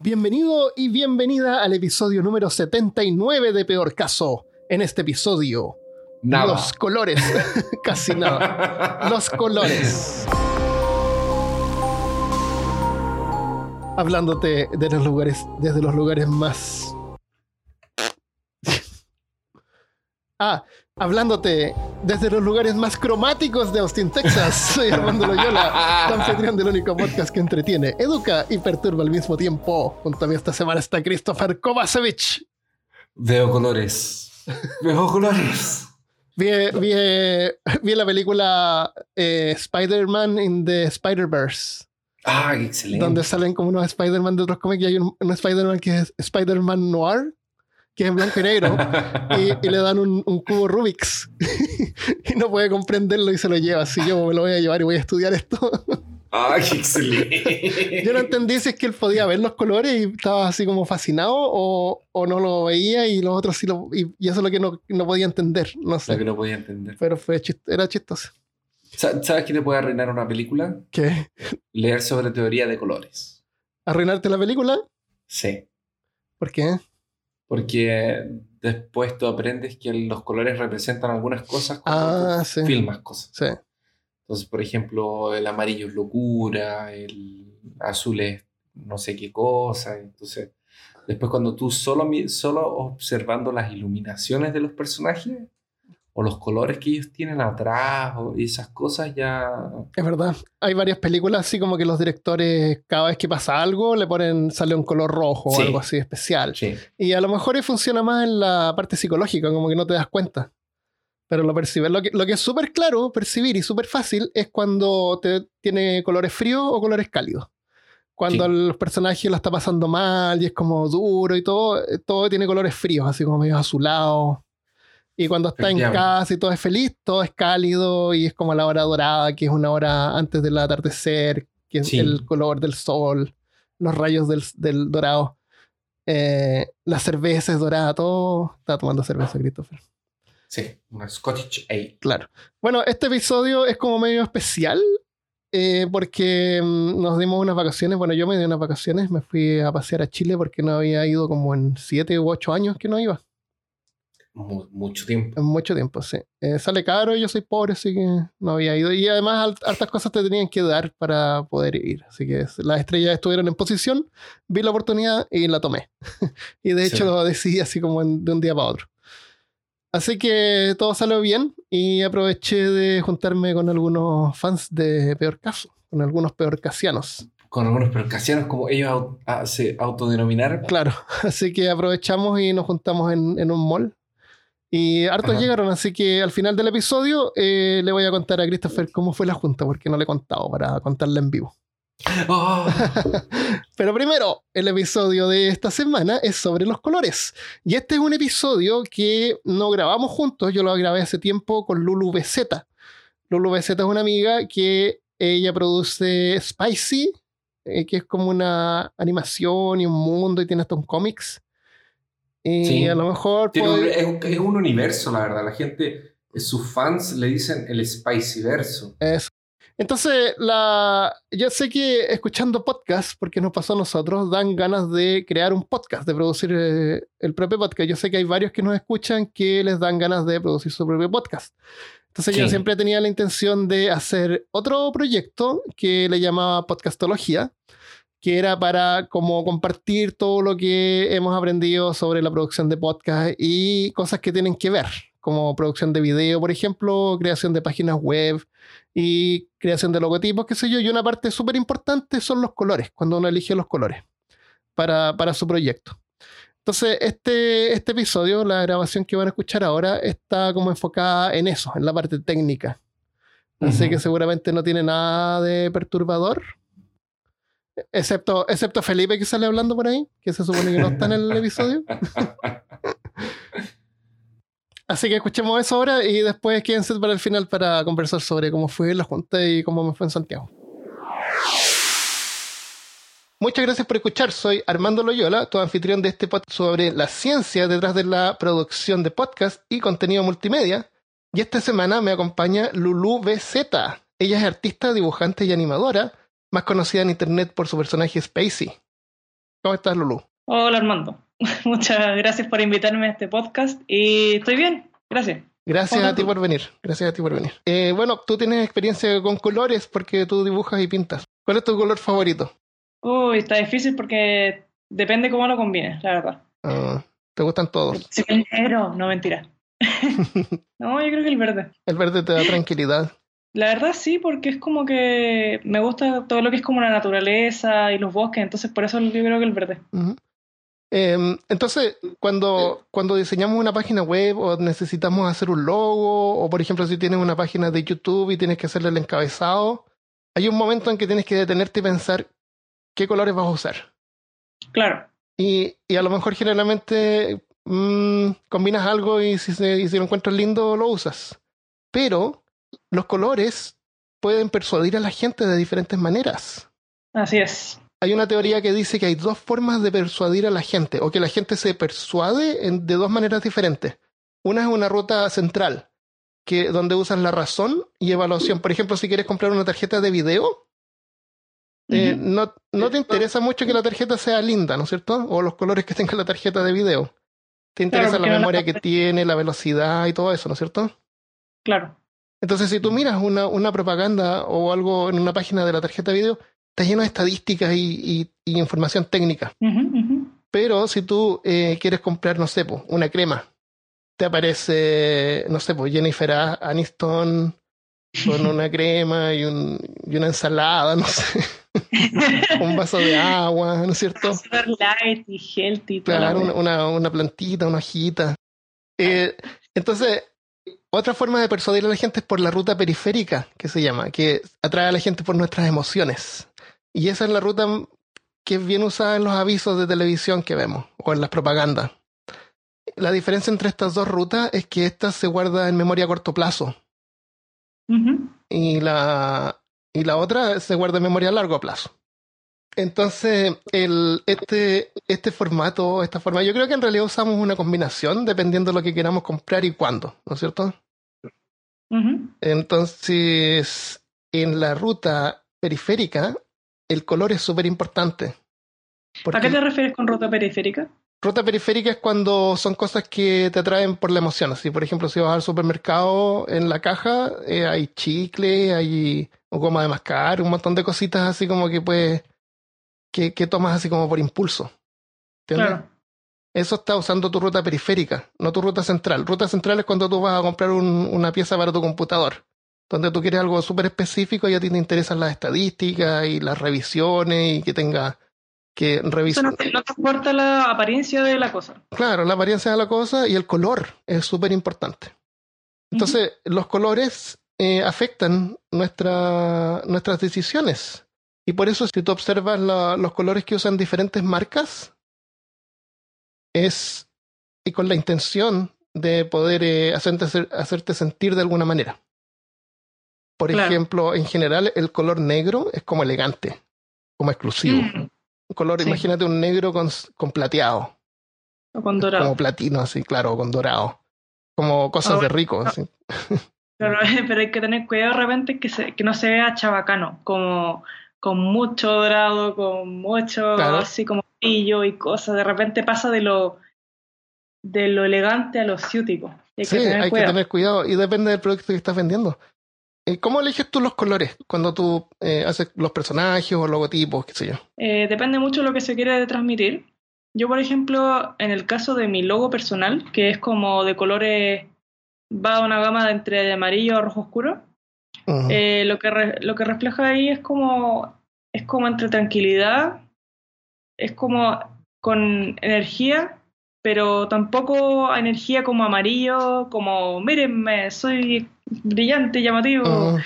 Bienvenido y bienvenida al episodio número 79 de Peor Caso. En este episodio, Nada. los colores, casi nada. Los colores. Hablándote de los lugares, desde los lugares más. Ah, hablándote desde los lugares más cromáticos de Austin, Texas. Soy Armando Loyola, anfitrión del único podcast que entretiene, educa y perturba al mismo tiempo. Junto a mí esta semana está Christopher Kovacevic. Veo colores. Veo colores. Vi, vi, vi la película eh, Spider-Man in the Spider-Verse, Ah, excelente. donde salen como unos Spider-Man de otros cómics y hay un, un Spider-Man que es Spider-Man Noir, que es en blanco y negro, y, y le dan un, un cubo Rubik's y no puede comprenderlo y se lo lleva. Así yo me lo voy a llevar y voy a estudiar esto. Ah, qué excelente. Yo no entendí si es que él podía ver los colores y estaba así como fascinado o, o no lo veía y los otros sí lo... Y, y eso es lo que no, no podía entender, no Lo sé. que no podía entender. Pero fue chist- era chistoso. Sa- ¿Sabes qué te puede arruinar una película? ¿Qué? Leer sobre teoría de colores. ¿Arruinarte la película? Sí. ¿Por qué? Porque después tú aprendes que los colores representan algunas cosas cuando Ah, sí. filmas cosas. Sí. Entonces, por ejemplo, el amarillo es locura, el azul es no sé qué cosa. Entonces, después cuando tú solo, solo observando las iluminaciones de los personajes o los colores que ellos tienen atrás o esas cosas ya... Es verdad. Hay varias películas así como que los directores cada vez que pasa algo le ponen, sale un color rojo Sí. o algo así especial. Sí, Y a lo mejor funciona más en la parte psicológica, como que no te das cuenta. Pero lo percibes. Lo que, lo que es súper claro percibir y súper fácil es cuando te, tiene colores fríos o colores cálidos. Cuando Sí. los personajes la está pasando mal y es como duro y todo, eh, todo tiene colores fríos, así como medio azulados. Y cuando está en casa y todo es feliz, todo es cálido y es como la hora dorada, que es una hora antes del atardecer, que es Sí. el color del sol, los rayos del, del dorado. Eh, la cerveza es dorada, todo. Está tomando cerveza, Christopher. sí, una Scottish Ale. Claro. Bueno, este episodio es como medio especial eh, porque mm, nos dimos unas vacaciones. Bueno, yo me di unas vacaciones, me fui a pasear a Chile porque no había ido como en siete u ocho años que no iba. Mu- mucho tiempo. Mucho tiempo, sí. Eh, sale caro yo soy pobre, así que no había ido. Y además, hartas cosas te tenían que dar para poder ir. Así que las estrellas estuvieron en posición, vi la oportunidad y la tomé. y de hecho Sí. lo decidí así como en- de un día para otro. Así que todo salió bien y aproveché de juntarme con algunos fans de Peor Caso, con algunos peor casianos. Con algunos percasianos como ellos au- ah, se autodenominaron. Claro, así que aprovechamos y nos juntamos en, en un mall. Y hartos Ajá. llegaron, así que al final del episodio eh, le voy a contar a Christopher cómo fue la junta, porque no le he contado para contarla en vivo. ¡Oh! Pero primero, el episodio de esta semana es sobre los colores. Y este es un episodio que no grabamos juntos, yo lo grabé hace tiempo con Lulu BZ. Lulu BZ es una amiga que ella produce Spicy, eh, que es como una animación y un mundo y tiene hasta un cómics. Y Sí. a lo mejor... Tiene un- puede- es, un, es un universo, la verdad. La gente, sus fans le dicen el Spicy verso. Eso. Entonces, la, yo sé que escuchando podcasts, porque nos pasó a nosotros, dan ganas de crear un podcast, de producir eh, el propio podcast. Yo sé que hay varios que nos escuchan que les dan ganas de producir su propio podcast. Entonces, yo Sí. siempre tenía la intención de hacer otro proyecto que le llamaba Podcastología, que era para como compartir todo lo que hemos aprendido sobre la producción de podcast y cosas que tienen que ver, como producción de video, por ejemplo, creación de páginas web y creación de logotipos, qué sé yo. Y una parte súper importante son los colores, cuando uno elige los colores para, para su proyecto. Entonces, este, este episodio, la grabación que van a escuchar ahora, está como enfocada en eso, en la parte técnica. Así que seguramente no tiene nada de perturbador. Excepto, excepto Felipe que sale hablando por ahí, que se supone que no está en el episodio. Así que escuchemos eso ahora y después quédense para el final para conversar sobre cómo fue la junta y cómo me fue en Santiago. Muchas gracias por escuchar. Soy Armando Loyola, tu anfitrión de este podcast sobre la ciencia detrás de la producción de podcast y contenido multimedia. Y esta semana me acompaña Lulu BZ. Ella es artista, dibujante y animadora, más conocida en internet por su personaje Spacey. ¿Cómo estás, Lulu? Hola, Armando. Muchas gracias por invitarme a este podcast y estoy bien, gracias. Gracias a ti por venir. Gracias a ti por venir. Eh, bueno, tú tienes experiencia con colores porque tú dibujas y pintas. ¿Cuál es tu color favorito? Uy, está difícil porque depende cómo lo combines, la verdad. Ah, ¿Te gustan todos? Sí, el negro, no mentira. no, yo creo que el verde. El verde te da tranquilidad. La verdad sí, porque es como que me gusta todo lo que es como la naturaleza y los bosques, entonces por eso yo creo que el verde. Em, entonces, cuando, cuando diseñamos una página web o necesitamos hacer un logo, o por ejemplo, si tienes una página de YouTube y tienes que hacerle el encabezado, hay un momento en que tienes que detenerte y pensar qué colores vas a usar. Claro, Y, y a lo mejor generalmente mm, combinas algo y si, se- y si lo encuentras lindo, lo usas. Pero los colores pueden persuadir a la gente de diferentes maneras. así es. Hay una teoría que dice que hay dos formas de persuadir a la gente, o que la gente se persuade en- de dos maneras diferentes. Una es una ruta central, que donde usas la razón y evaluación. Por ejemplo, si quieres comprar una tarjeta de video, eh, no, no te interesa mucho que la tarjeta sea linda, ¿no es cierto? O los colores que tenga la tarjeta de video. Te interesa la no la memoria que tiene, la velocidad y todo eso, ¿no es cierto? Claro. Entonces, si tú miras una, una propaganda o algo en una página de la tarjeta de video, está lleno de estadísticas y, y- y información técnica. Pero si tú eh, quieres comprar, no sé, po, una crema, te aparece, no sé, pues Jennifer Aniston con una crema y, un, y una ensalada, no sé, un vaso de agua, ¿no es cierto? Super light y healthy. Claro, una, una, una plantita, una hojita. Eh, entonces, otra forma de persuadir a la gente es por la ruta periférica, que se llama, que atrae a la gente por nuestras emociones. Y esa es la ruta que es bien usada en los avisos de televisión que vemos, o en las propagandas. La diferencia entre estas dos rutas es que esta se guarda en memoria a corto plazo y la, y la otra se guarda en memoria a largo plazo. Entonces, el, este, este formato, esta forma, yo creo que en realidad usamos una combinación dependiendo de lo que queramos comprar y cuándo, ¿no es cierto? Entonces, en la ruta periférica, el color es súper importante. ¿A qué te refieres con ruta periférica? ruta periférica es cuando son cosas que te atraen por la emoción. Así, por ejemplo, si vas al supermercado, en la caja eh, hay chicle, hay goma de mascar, un montón de cositas así como que puedes, que, que tomas así como por impulso. ¿Entiendes? Claro. Eso está usando tu ruta periférica, no tu ruta central. Ruta central es cuando tú vas a comprar un- una pieza para tu computador, donde tú quieres algo súper específico y a ti te interesan las estadísticas y las revisiones y que tenga que revisar. no, te- no te importa la apariencia de la cosa. Claro, la apariencia de la cosa y el color es súper importante. Entonces, los colores eh, afectan nuestra, nuestras decisiones. Y por eso, si tú observas la- los colores que usan diferentes marcas, es y con la intención de poder eh, hacerte, hacer- hacerte sentir de alguna manera. Por Claro. ejemplo, en general, el color negro es como elegante, como exclusivo. Mm. Un color, Sí. imagínate un negro con, con plateado O con dorado. como platino, así, claro, con dorado. Como cosas Ah, de rico, no. así. Pero, pero hay que tener cuidado de repente que, se, que no se vea chabacano, como con mucho dorado, con mucho Claro. así como brillo y cosas. De repente pasa de lo de lo elegante a lo ciútico. Hay Sí, que tener hay cuidado. que tener cuidado y depende del producto que estás vendiendo. Eh, ¿Cómo eliges tú los colores cuando tú eh, haces los personajes o logotipos, qué sé yo? Eh, depende mucho de lo que se quiere transmitir. Yo, por ejemplo, en el caso de mi logo personal, que es como de colores, va a una gama de entre de amarillo a rojo oscuro, Eh, lo, que re- lo que refleja ahí es como, es como entre tranquilidad, es como con energía, pero tampoco energía como amarillo, como mírenme, soy brillante, llamativo,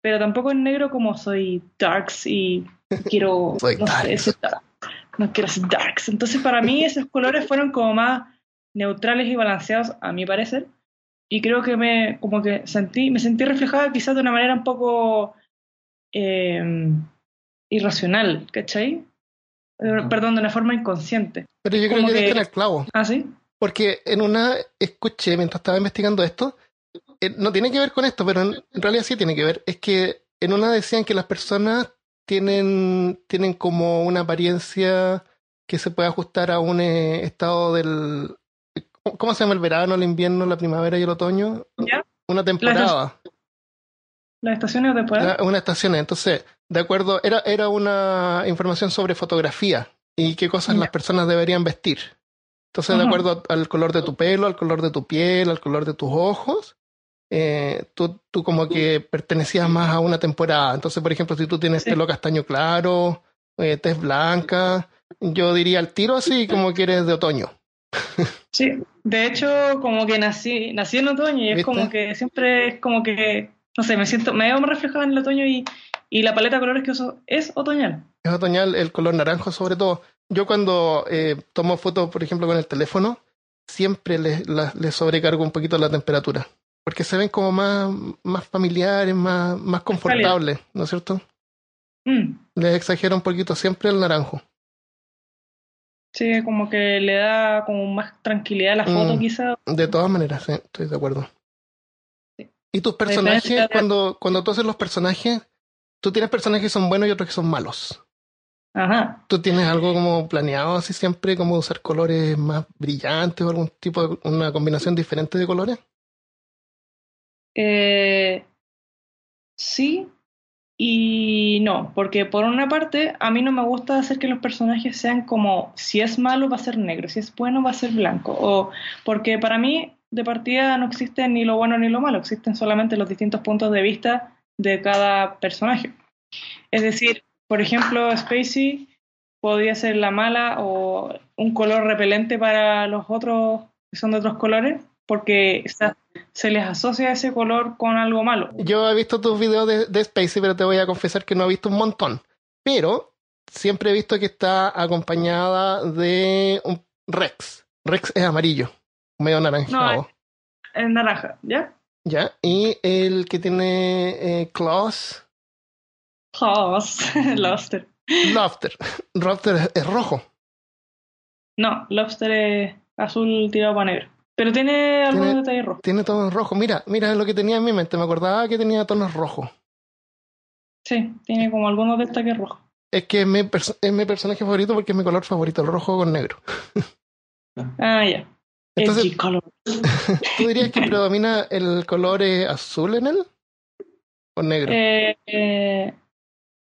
pero tampoco en negro como soy darks y quiero Soy no darks. dark. no quiero ser darks entonces para mí esos colores fueron como más neutrales y balanceados a mi parecer y creo que me como que sentí me sentí reflejada quizás de una manera un poco eh, irracional ¿cachai? Eh, perdón de una forma inconsciente Pero yo creo como que que- en el clavo. ¿ah sí? Porque en una escuché mientras estaba investigando esto, eh, no tiene que ver con esto, pero en, en realidad sí tiene que ver. Es que en una decían que las personas tienen, tienen como una apariencia que se puede ajustar a un eh, estado del... ¿Cómo se llama el verano, el invierno, la primavera y el otoño? ¿Ya? Una temporada. Las estaciones de temporada. Una estación. Entonces, de acuerdo, era, era una información sobre fotografía y qué cosas Ya. las personas deberían vestir. Entonces, de acuerdo al color de tu pelo, al color de tu piel, al color de tus ojos, eh, tú, tú como que pertenecías más a una temporada. Entonces, por ejemplo, si tú tienes Sí. pelo castaño claro, eh, tez blanca, yo diría al tiro así como que eres de otoño. Sí, de hecho, como que nací, nací en otoño y es como que siempre es como que, no sé, me siento, me veo reflejada en el otoño y, y la paleta de colores que uso es otoñal. Es otoñal, el color naranjo sobre todo. Yo cuando eh, tomo fotos, por ejemplo, con el teléfono, siempre le, la- le sobrecargo un poquito la temperatura. Porque se ven como más, más familiares, más, más confortables, ¿no es cierto? Mm, Les exagero un poquito siempre el naranjo. Sí, como que le da como más tranquilidad a la foto Mm. quizá. De todas maneras, sí, estoy de acuerdo. Sí. ¿Y tus personajes, cuando, cuando tú haces los personajes, tú tienes personajes que son buenos y otros que son malos? Ajá. ¿Tú tienes algo como planeado así siempre, como usar colores más brillantes o algún tipo de una combinación diferente de colores? Eh, sí y no, porque por una parte a mí no me gusta hacer que los personajes sean como si es malo va a ser negro, si es bueno va a ser blanco, o porque para mí de partida no existe ni lo bueno ni lo malo, existen solamente los distintos puntos de vista de cada personaje. Es decir, por ejemplo, Spacey podría ser la mala o un color repelente para los otros que son de otros colores, porque está- se les asocia ese color con algo malo. Yo he visto tus videos de, de Spacey, pero te voy a confesar que no he visto un montón. Pero siempre he visto que está acompañada de un Rex. Rex es amarillo, medio anaranjado. Es naranja, ¿ya? ¿Ya? Y el que tiene eh, claws, Lobster. Lobster. Lobster es, es rojo. No, Lobster es azul tirado para negro. Pero tiene algunos Tiene- detalles rojos. Tiene tonos rojos. Mira, mira lo que tenía en mi mente. Me acordaba que tenía tonos rojos. Sí, tiene como algunos detalles rojos. Es que es mi, perso- es mi personaje favorito porque es mi color favorito, el rojo con negro. Ah, ya. Entonces- color. ¿Tú dirías que predomina el color eh, azul en él? ¿O negro? Eh, eh,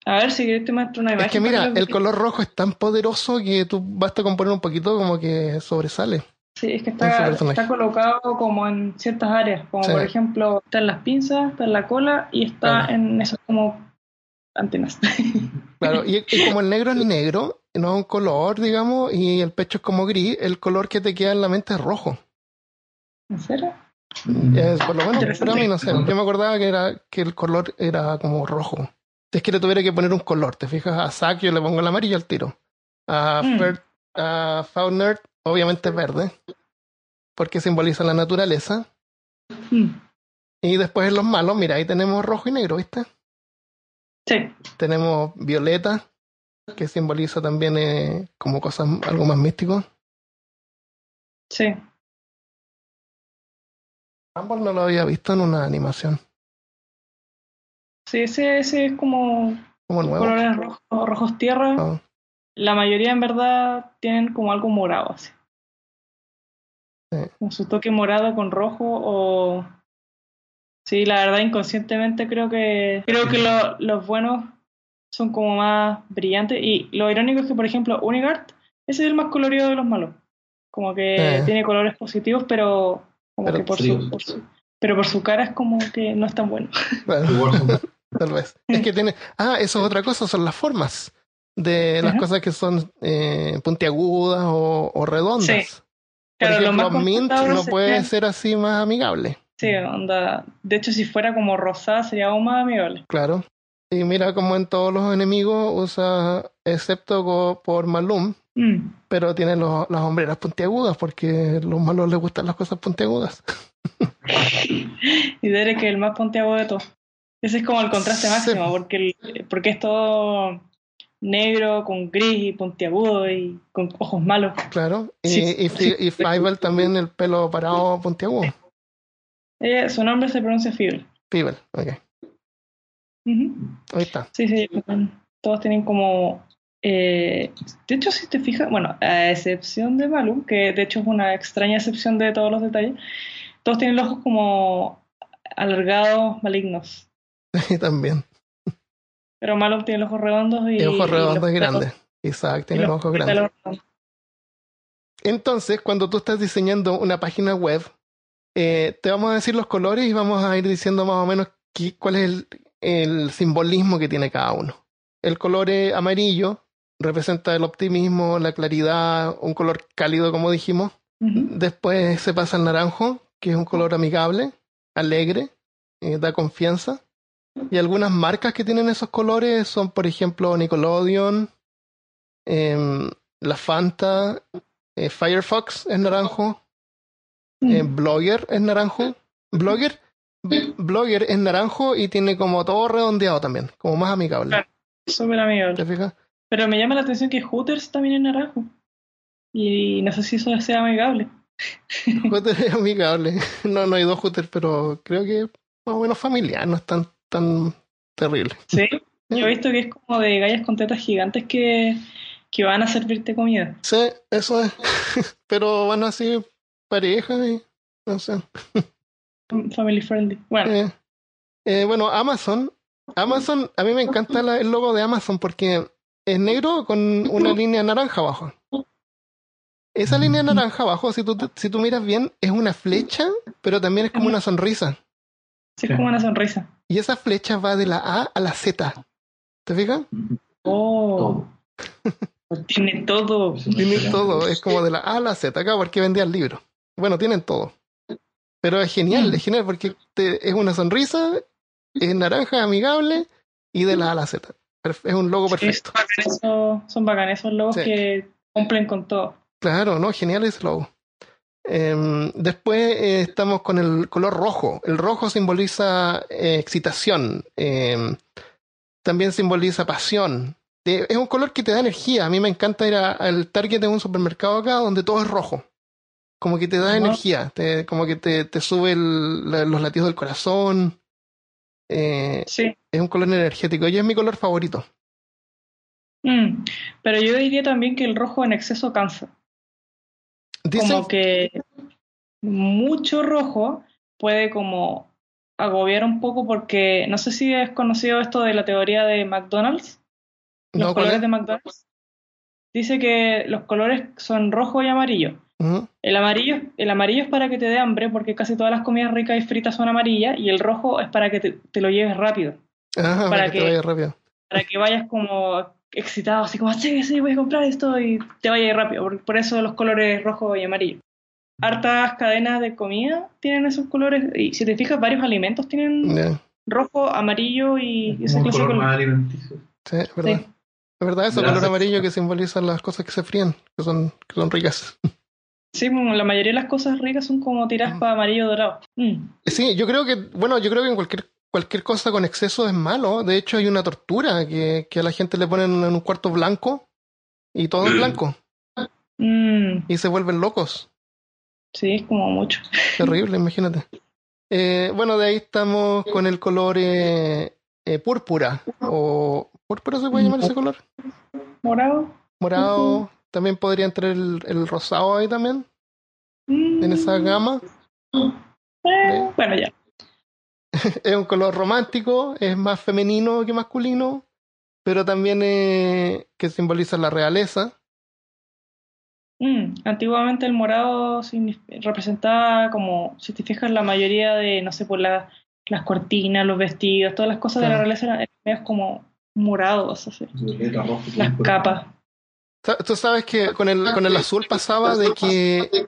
a ver si quieres te muestro una imagen. es que mira, el color rojo es tan poderoso que tú basta con poner un poquito como que sobresale. Sí, es que está, está colocado como en ciertas áreas, como Sí. por ejemplo, está en las pinzas, está en la cola y está Claro. en esas como antenas. Claro, y, y como el negro es negro, no es un color, digamos, y el pecho es como gris, el color que te queda en la mente es rojo. ¿En serio? Es, por lo menos para mí, no sé. Yo me acordaba que, era, que el color era como rojo. Si es que le tuviera que poner un color, te fijas, a Zack yo le pongo el amarillo al tiro. A, Mm. Fer- a obviamente es verde, porque simboliza la naturaleza. Mm, Y después en los malos, mira, ahí tenemos rojo y negro, ¿viste? Sí, Tenemos violeta, que simboliza también eh, como cosas, algo más místico. sí. Ambos no lo había visto en una animación, Sí, ese, ese es como como nuevo. colores rojos, rojos tierra. Ah, La mayoría en verdad tienen como algo morado así. Sí. Con su toque morado con rojo o... Sí, la verdad inconscientemente creo que creo que lo- los buenos son como más brillantes y lo irónico es que por ejemplo Unigard ese es el más colorido de los malos. Como que Eh. tiene colores positivos pero como Pero que por su, por su- pero por su cara es como que no es tan bueno. son- Tal vez. Es que tiene. Ah, eso es otra cosa, son las formas de las Ajá. cosas que son eh, puntiagudas o, o redondas. Sí. Por Claro, lo ejemplo, más Mint no puede ser así más amigable. Sí, onda. De hecho, si fuera como rosada sería aún más amigable. Claro. Y mira como en todos los enemigos usa, excepto por Malum, Mm. pero tiene los- las hombreras puntiagudas porque a los malos les gustan las cosas puntiagudas. Y Derek es el más ponteado de todos. Ese es como el contraste Sí. máximo, porque, el- porque es todo negro, con gris y puntiagudo y con ojos malos. Claro. Y, Sí. y, y también el pelo parado puntiagudo. Eh, su nombre se pronuncia Fibel. Fievel, ok. Ujú. Ahí está. Sí, sí, todos tienen como Eh, de hecho, si te fijas, bueno, a excepción de Malum, que de hecho es una extraña excepción de todos los detalles, todos tienen los ojos como alargados, malignos. También. Pero Malum tiene los ojos redondos y. Y ojos redondos y grandes. Isaac tiene los ojos grandes. Entonces, cuando tú estás diseñando una página web, eh, te vamos a decir los colores y vamos a ir diciendo más o menos qué- cuál es el, el simbolismo que tiene cada uno. El color amarillo representa el optimismo, la claridad, un color cálido, como dijimos. Después se pasa al naranjo, que es un color amigable, alegre, eh, da confianza. Y algunas marcas que tienen esos colores son, por ejemplo, Nickelodeon, em, la Fanta, eh, Firefox es naranjo, eh, Mm. Blogger es naranjo. Blogger, B- Blogger es naranjo y tiene como todo redondeado también, como más amigable. Claro. Súper amigable. ¿Te fijas? Pero me llama la atención que Hooters también es naranjo. Y no sé si eso sea amigable. Hooters es amigable. No, no hay dos Hooters, pero creo que más o menos familiar, no es tan, tan terrible. Sí. Yo he visto que es como de gallas con tetas gigantes que, que van a servirte comida. Sí, eso es. Pero van así pareja y no sé. Family friendly. Bueno, Eh, eh, bueno, Amazon. Amazon, a mí me encanta la- el logo de Amazon porque es negro con una línea naranja abajo. Esa línea naranja abajo, si tú, si tú miras bien, es una flecha, pero también es como una sonrisa. Sí es como una sonrisa. Y esa flecha va de la A a la Z. ¿Te fijas? Oh, Todo. tiene todo. Tiene todo, es como de la A a la Z, acá porque vendía el libro. Bueno, tienen todo. Pero es genial, es genial porque te- es una sonrisa, es naranja, amigable y de la A a la Z. Es un logo Sí, perfecto. son bacanes esos- son bacanes esos logos Sí. que cumplen con todo. Claro, ¿no? Genial ese logo. Em, después eh, estamos con el color rojo. El rojo simboliza eh, excitación. em, también simboliza pasión. Eh, es un color que te da energía. A mí me encanta ir al Target de un supermercado acá donde todo es rojo. Como que te da energía, te- como que te, te sube el- la- los latidos del corazón. Sí. es un color energético y es mi color favorito. Mm, Pero yo diría también que el rojo en exceso cansa. Dicen, Como que mucho rojo puede como agobiar un poco porque no sé si has conocido esto de la teoría de McDonald's, los ¿no? ¿Cuál colores es? de McDonald's. Dice que los colores son rojo y amarillo. El amarillo, el amarillo es para que te dé hambre porque casi todas las comidas ricas y fritas son amarillas y el rojo es para que te, te lo lleves rápido, Ah, Para que te rápido. para que vayas como excitado, así como, sí, sí, voy a comprar esto y te vayas rápido. Por, por eso los colores rojo y amarillo. Hartas cadenas de comida tienen esos colores y si te fijas, varios alimentos tienen Ya. rojo, amarillo y, y ese un color color. más alimenticio. Sí, es verdad. Sí. Es verdad, eso, Gracias. color amarillo que simboliza las cosas que se fríen, que son, que son ricas. Sí, la mayoría de las cosas ricas son como tiras Mm. para amarillo dorado. Mm. Sí, yo creo que, bueno, yo creo que en cualquier, cualquier cosa con exceso es malo. De hecho, hay una tortura que, que a la gente le ponen en un cuarto blanco y todo es blanco Mm, y se vuelven locos. sí, es como mucho. Terrible, imagínate. Eh, bueno, de ahí estamos con el color eh, eh, púrpura. O, ¿Púrpura se puede llamar ese color? Morado. Morado. También podría entrar el, el rosado ahí también, Mm, en esa gama. eh, bueno, ya. es un color romántico, es más femenino que masculino, pero también eh, que simboliza la realeza. Mm, Antiguamente el morado representaba como, si te fijas, la mayoría de, no sé, por la- las cortinas, los vestidos, todas las cosas de la realeza eran eran medios como morados, así. Las capas. Tú sabes que con el, con el azul pasaba de que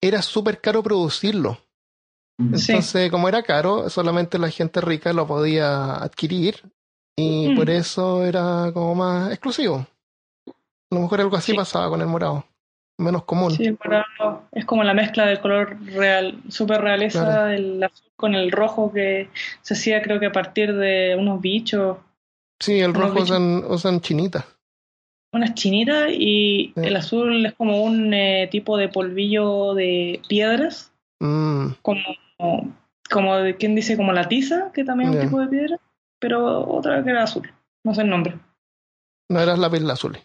era súper caro producirlo. Sí. Entonces, como era caro, solamente la gente rica lo podía adquirir y Mm. por eso era como más exclusivo. A lo mejor algo así Sí. pasaba con el morado, menos común. Sí, el morado es como la mezcla del color real, súper realeza Claro. del azul con el rojo que se hacía creo que a partir de unos bichos, Sí, el rojo bichos. usan, usan chinita. unas chinitas y Sí. el azul es como un eh, tipo de polvillo de piedras, Mm, como, como de, ¿quién dice? Como la tiza, que también es un tipo de piedra, pero otra que era azul, no sé el nombre. no eras lápiz azul.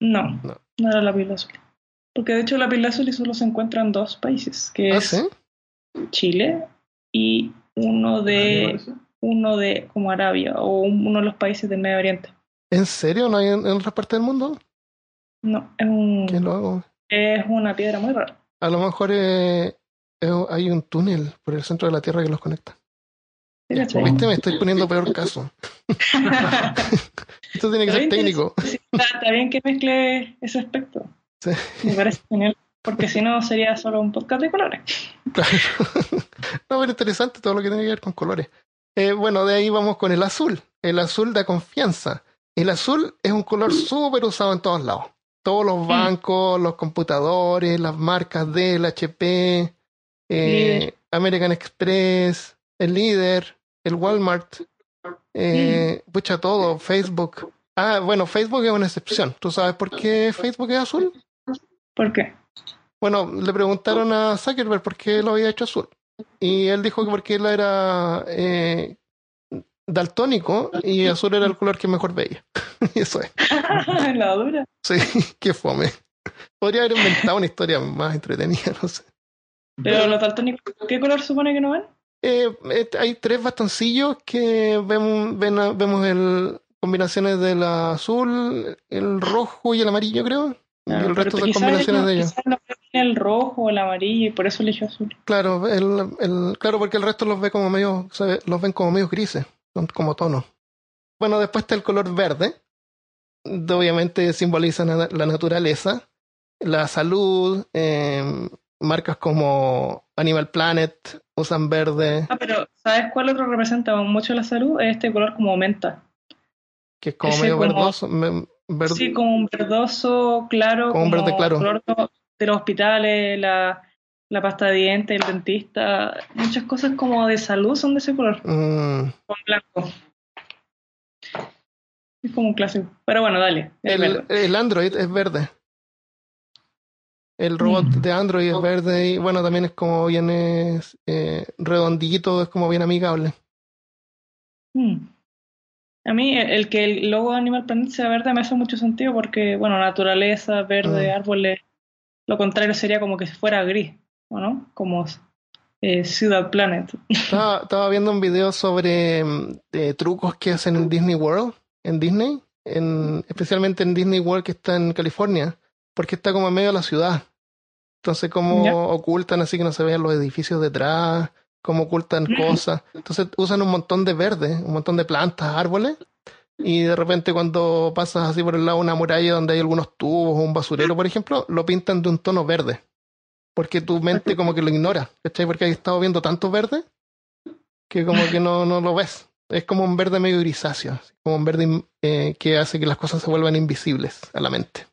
No, No. no, era la pila azul. Porque de hecho la pila azul solo se encuentra en dos países, que ¿Ah, es sí? Chile y uno de uno de como Arabia o un- uno de los países del Medio Oriente. ¿En serio? ¿No hay en, en otra parte del mundo? No, es, un- ¿Qué lo hago? es una piedra muy rara. A lo mejor eh, eh, hay un túnel por el centro de la Tierra que los conecta. ¿Sí, cachai? ¿Viste? Me estoy poniendo peor caso. Esto tiene que ser técnico. sí, Está, está bien que mezcle ese aspecto. Sí. Me parece genial. Porque si no sería solo un podcast de colores. Claro. no, pero interesante todo lo que tiene que ver con colores. Eh, bueno, de ahí vamos con el azul. El azul da confianza. El azul es un color súper usado en todos lados. Todos los bancos, los computadores, las marcas Dell, HP, eh. American Express, el líder, el Walmart, eh, pucha todo, Facebook. Ah, bueno, Facebook es una excepción. ¿Tú sabes por qué Facebook es azul? ¿Por qué? Bueno, le preguntaron a Zuckerberg por qué lo había hecho azul. Y él dijo que porque él era eh, daltónico y azul era el color que mejor veía. y eso es. la dura. Sí, qué fome. Podría haber inventado una historia más entretenida, no sé. Pero los daltónicos, ¿qué color supone que no ven? Eh, eh, hay tres bastoncillos que vemos, ven vemos el, combinaciones del azul, el rojo y el amarillo, creo. Y el resto son combinaciones de ellos. no el rojo el amarillo y por eso eligió azul. Claro, el, el, claro, porque el resto los ve como medio, los ven como medios grises, como tonos. Bueno, después está el color verde. Obviamente simboliza la naturaleza, la salud, eh, marcas como Animal Planet usan verde, Ah, pero ¿sabes cuál otro representa mucho la salud? Es este color como menta. que es como ese medio como- verdoso. me- Sí, como un verdoso claro. Como un verde claro. color de los hospitales, la, la pasta de dientes, el dentista. Muchas cosas como de salud son de ese color, Mm, con blanco. Es como un clásico. Pero bueno, dale. el, el Android es verde. El robot Mm. de Android es verde y bueno, también es como bien es, eh, redondito, es como bien amigable. Mm. A mí el, el que el logo de Animal Planet sea verde me hace mucho sentido porque, bueno, naturaleza, verde, Mm. árboles. Lo contrario sería como que fuera gris, Como eh, Ciudad Planet. Estaba, estaba viendo un video sobre mm, trucos que hacen en Disney World, en Disney, en, especialmente en Disney World que está en California, porque está como en medio de la ciudad. Entonces, como Ya. ocultan así que no se vean los edificios detrás, como ocultan cosas. Entonces, usan un montón de verde, un montón de plantas, árboles. Y de repente cuando pasas así por el lado de una muralla donde hay algunos tubos o un basurero, por ejemplo, lo pintan de un tono verde. Porque tu mente como que lo ignora, ¿cachai? Porque has estado viendo tanto verde que como que no, no lo ves. Es como un verde medio grisáceo, como un verde eh, que hace que las cosas se vuelvan invisibles a la mente.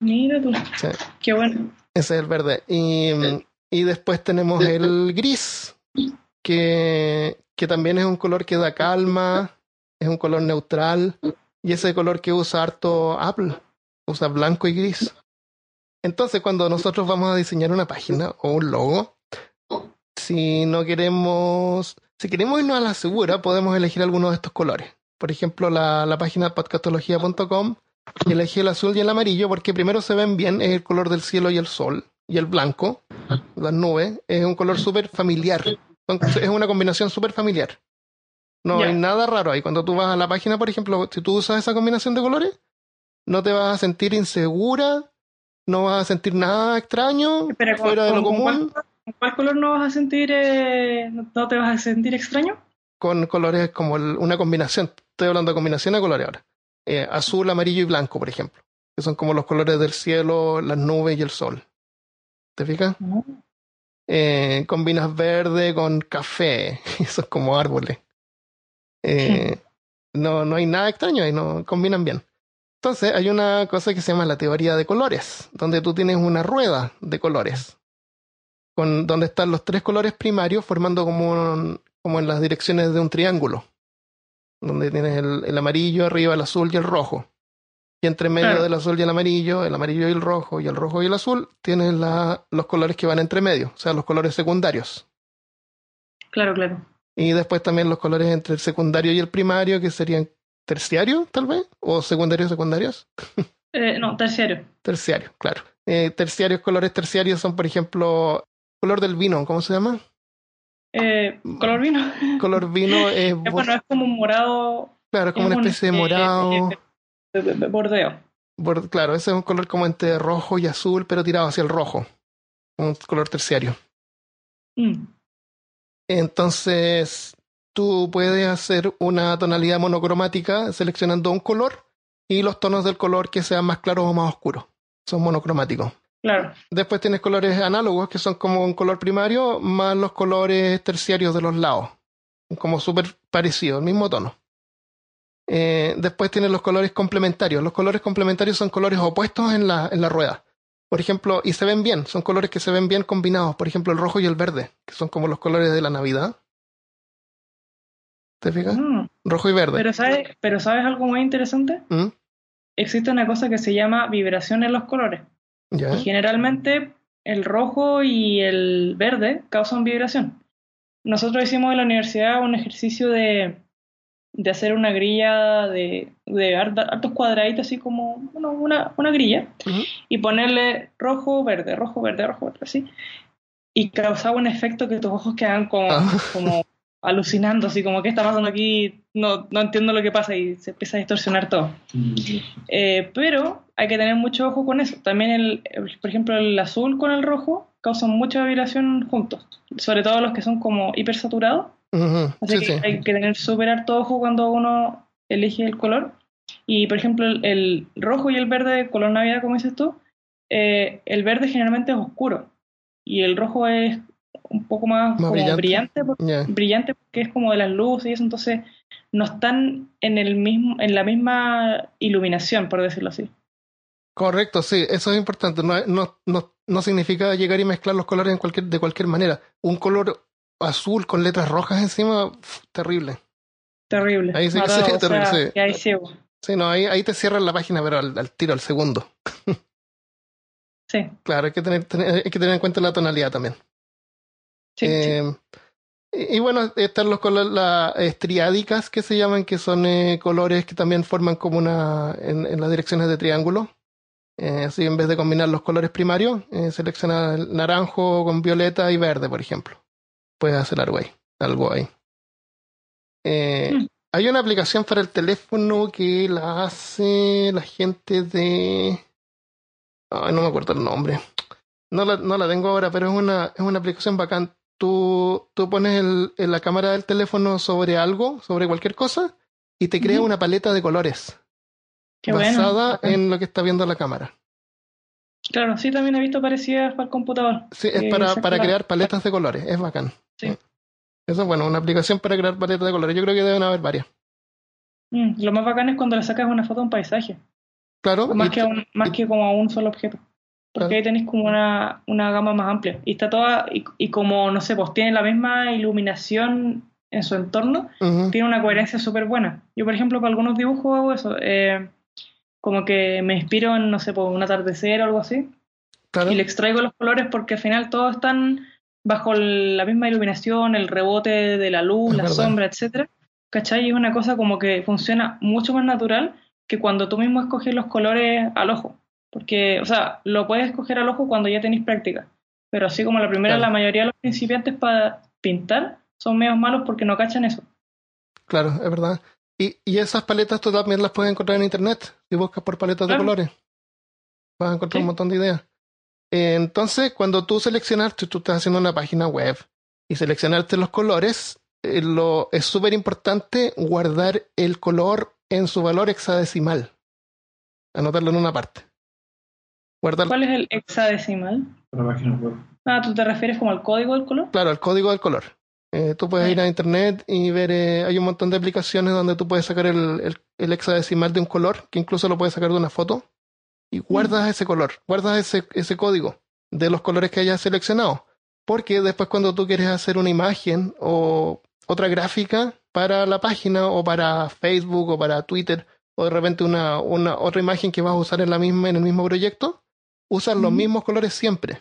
Mira tú, Sí, qué bueno. ese es el verde. Y, y después tenemos el gris, que, que también es un color que da calma, es un color neutral, y ese color que usa harto Apple, usa blanco y gris. Entonces, cuando nosotros vamos a diseñar una página o un logo, si no queremos, si queremos irnos a la segura, podemos elegir alguno de estos colores. Por ejemplo, la, la página podcastología.com y elegí el azul y el amarillo porque primero se ven bien, es el color del cielo y el sol, y el blanco, las nubes, es un color súper familiar. Es una combinación súper familiar. No hay nada raro ahí. Cuando tú vas a la página, por ejemplo, si tú usas esa combinación de colores, no te vas a sentir insegura, no vas a sentir nada extraño, ¿con- fuera de lo con- común, cuál- ¿Con cuál color no vas a sentir, eh, no te vas a sentir extraño? con colores como el- una combinación. Estoy hablando de combinación de colores ahora. Eh, azul, amarillo y blanco, por ejemplo. Que son como los colores del cielo, las nubes y el sol. ¿Te fijas? Eh, combinas verde con café. Eso es como árboles. No, no hay nada extraño ahí, no combinan bien. Entonces hay una cosa que se llama la teoría de colores, donde tú tienes una rueda de colores, con, donde están los tres colores primarios formando como, un- como en las direcciones de un triángulo, donde tienes el, el amarillo arriba, el azul y el rojo. Y entre medio Claro. del azul y el amarillo, el amarillo y el rojo, y el rojo y el azul, tienes la, los colores que van entre medio, o sea, los colores secundarios. Claro, claro. Y después también los colores entre el secundario y el primario, que serían terciarios, tal vez, o secundarios secundarios. Eh, no, terciario. Terciario, claro. Eh, terciarios, colores terciarios son, por ejemplo, color del vino, ¿cómo se llama? Eh, color vino. Color vino es, bueno, es como un morado. claro, es como es una un, especie de morado. bordeo. bord- claro, ese es un color como entre rojo y azul, pero tirado hacia el rojo. Un color terciario. Mm, Entonces, tú puedes hacer una tonalidad monocromática seleccionando un color y los tonos del color que sean más claros o más oscuros. Son monocromáticos. claro. Después tienes colores análogos, que son como un color primario, más los colores terciarios de los lados. Como súper parecido, el mismo tono. Eh, después tienes los colores complementarios. Los colores complementarios son colores opuestos en la, en la rueda. Por ejemplo, y se ven bien, son colores que se ven bien combinados. Por ejemplo, el rojo y el verde, que son como los colores de la Navidad. ¿Te fijas? Mm, Rojo y verde. Pero ¿sabes, pero ¿sabes algo muy interesante? ¿Mm? Existe una cosa que se llama vibración en los colores. ¿Ya? Y generalmente el rojo y el verde causan vibración. Nosotros hicimos en la universidad un ejercicio de, de hacer una grilla de, de hartos cuadraditos, así como bueno, una, una grilla, y ponerle rojo, verde, rojo, verde, rojo, verde, así. Y causaba un efecto que tus ojos quedaban como, Ah. como alucinando, así como, ¿qué está pasando aquí? No, no entiendo lo que pasa y se empieza a distorsionar todo. Eh, pero hay que tener mucho ojo con eso. También, el, el- por ejemplo, el azul con el rojo causan mucha vibración juntos, sobre todo los que son como hipersaturados. Ujú. Así Sí, que sí. hay que tener súper harto ojo cuando uno elige el color. Y, por ejemplo, el, el rojo y el verde, color navidad, como dices tú, eh, el verde generalmente es oscuro y el rojo es un poco más, Más como brillante. brillante, porque es como de las luces y eso, entonces no están en el mismo, en la misma iluminación, por decirlo así. Correcto, sí, eso es importante. No, no, no, no significa llegar y mezclar los colores en cualquier, de cualquier manera. Un color azul con letras rojas encima, terrible. Terrible. Ahí sí que Matado, sería o sea, terrible, sí. que ciego. Sí, no, ahí, ahí te cierran la página, pero al, al tiro, al segundo. Sí, Claro, hay que tener, tener- hay que tener en cuenta la tonalidad también. Sí, sí. Eh, y, y bueno, están los colores, las estriádicas que se llaman, que son eh, colores que también forman como una, en, en las direcciones de triángulo. Eh, así en vez de combinar los colores primarios, eh, selecciona el naranjo con violeta y verde, por ejemplo. Puedes hacer algo ahí. Algo ahí. Eh, Mm. Hay una aplicación para el teléfono que la hace la gente de... Ay, no me acuerdo el nombre. No la, no la tengo ahora, pero es una, es una aplicación bacán. Tú, tú pones el, en la cámara del teléfono sobre algo, sobre cualquier cosa, y te crea una paleta de colores Qué basada en lo que está viendo la cámara. Claro, sí, también he visto parecidas para el computador. Sí, es para, para crear paletas de colores, es bacán. Sí. Eso es bueno, una aplicación para crear paletas de colores. Yo creo que deben haber varias. Mm, lo más bacán es cuando le sacas una foto a un paisaje, Claro, más, que, a un- más y- que como a un solo objeto. Porque ahí tenéis como una, una gama más amplia. Y está toda, y, y como, no sé, pues tiene la misma iluminación en su entorno, tiene una coherencia súper buena. Yo, por ejemplo, para algunos dibujos hago eso. eh, como que me inspiro en, no sé, por un atardecer o algo así. claro. y le extraigo los colores porque al final todos están bajo la misma iluminación, el rebote de la luz, Es la verdad. sombra, etcétera. ¿Cachai? Y es una cosa como que funciona mucho más natural que cuando tú mismo escoges los colores al ojo. Porque, o sea, lo puedes escoger al ojo cuando ya tenéis práctica. Pero así como la primera, Claro. la mayoría de los principiantes para pintar son medios malos porque no cachan eso. Claro, es verdad. Y, y esas paletas tú también las puedes encontrar en internet. Si buscas por paletas Claro. de colores, vas a encontrar Sí. un montón de ideas. Entonces, cuando tú seleccionaste, tú estás haciendo una página web y seleccionaste los colores, eh, lo, es súper importante guardar el color en su valor hexadecimal. Anotarlo en una parte. Guardar, ¿Cuál es el hexadecimal? La página web. Ah, ¿tú te refieres como al código del color? claro, el código del color. Eh, tú puedes ir a internet y ver, eh, hay un montón de aplicaciones donde tú puedes sacar el, el, el hexadecimal de un color, que incluso lo puedes sacar de una foto, y guardas ese color, guardas ese, ese código de los colores que hayas seleccionado. Porque después cuando tú quieres hacer una imagen o otra gráfica para la página o para Facebook o para Twitter o de repente una, una otra imagen que vas a usar en la misma en el mismo proyecto, usas los mismos colores siempre.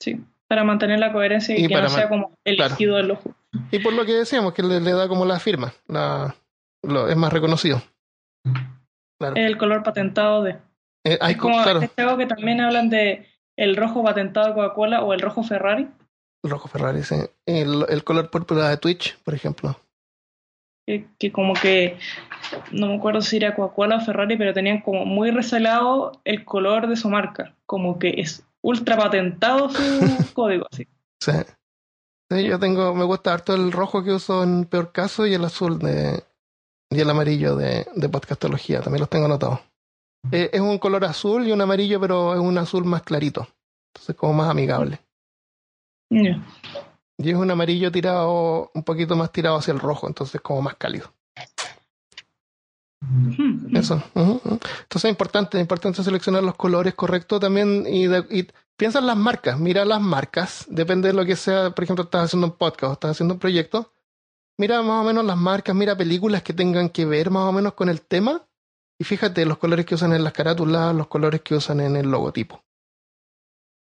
Sí, para mantener la coherencia y, Y que no sea como elegido del ojo. Y por lo que decíamos, que le, le da como la firma, la, lo, es más reconocido. Claro. El color patentado de. Eh, hay Es como claro, este juego que también hablan de el rojo patentado de Coca-Cola o el rojo Ferrari. rojo Ferrari, sí. El, el color púrpura de Twitch, por ejemplo. Que, que como que no me acuerdo si era Coca-Cola o Ferrari, pero tenían como muy resalado el color de su marca. Como que es ultra patentado su código, así. Sí. Sí, yo tengo, me gusta harto el rojo que uso en peor caso y el azul de y el amarillo de, de podcastología, también los tengo anotados. Eh, es un color azul y un amarillo, pero es un azul más clarito. Entonces como más amigable. Ya. Y es un amarillo tirado, un poquito más tirado hacia el rojo, entonces como más cálido. Hmm. Eso. Entonces es importante, es importante seleccionar los colores correctos también y, de- y piensa en las marcas, mira las marcas, depende de lo que sea, por ejemplo, estás haciendo un podcast o estás haciendo un proyecto, mira más o menos las marcas, mira películas que tengan que ver más o menos con el tema y fíjate los colores que usan en las carátulas, los colores que usan en el logotipo.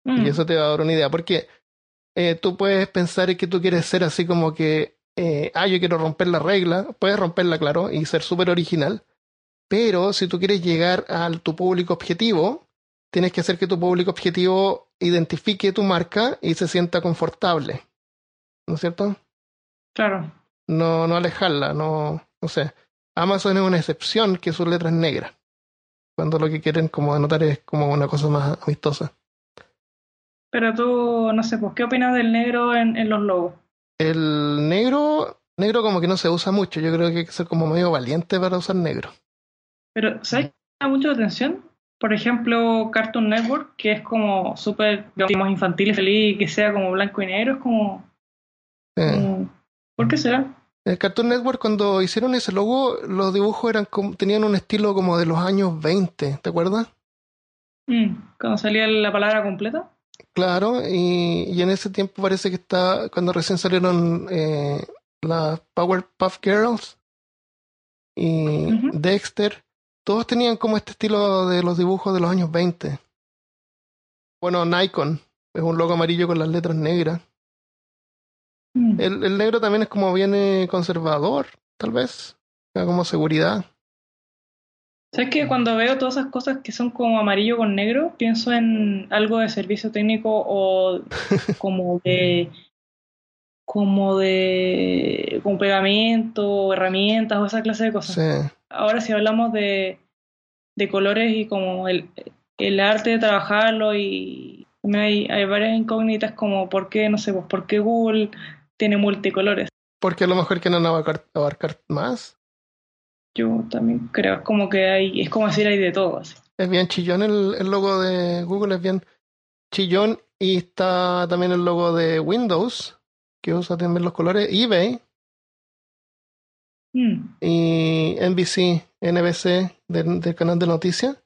Mm. Y eso te va a dar una idea, porque eh, tú puedes pensar que tú quieres ser así como que, eh, ah, yo quiero romper la regla, puedes romperla, claro, y ser súper original, pero si tú quieres llegar a tu público objetivo, tienes que hacer que tu público objetivo identifique tu marca y se sienta confortable, ¿no es cierto? Claro. No, no alejarla, no, no sé. Amazon es una excepción que sus letras negras, cuando lo que quieren como anotar es como una cosa más amistosa. Pero tú, no sé, pues, ¿qué opinas del negro en, en los logos? El negro, negro como que no se usa mucho. Yo creo que hay que ser como medio valiente para usar negro. Pero, ¿sabes qué me llama mucho la atención? Por ejemplo, Cartoon Network, que es como súper, digamos, infantil y feliz, que sea como blanco y negro, es como... Eh, como- ¿Por qué será? El Cartoon Network cuando hicieron ese logo, los dibujos eran como, tenían un estilo como de los años 20, ¿te acuerdas? Mm, Cuando salía la palabra completa. Claro, y, y en ese tiempo parece que está, cuando recién salieron eh, las Powerpuff Girls y. Dexter, todos tenían como este estilo de los dibujos de los años 20. Bueno, Nikon es un logo amarillo con las letras negras. Mm. El, el negro también es como viene conservador, tal vez. Como seguridad. ¿Sabes que cuando veo todas esas cosas que son como amarillo con negro, pienso en algo de servicio técnico o como de como de como pegamento, herramientas o esa clase de cosas. Sí. Ahora si hablamos de, de colores y como el, el arte de trabajarlo y hay varias incógnitas como por qué, no sé, pues por qué Google tiene multicolores. Porque a lo mejor quieren abarcar, abarcar más. Yo también creo como que hay, es como decir hay de todo así. Es bien chillón el, el logo de Google, es bien chillón. Y está también el logo de Windows, que usa también los colores eBay Mm. y NBC, NBC del, del canal de noticias.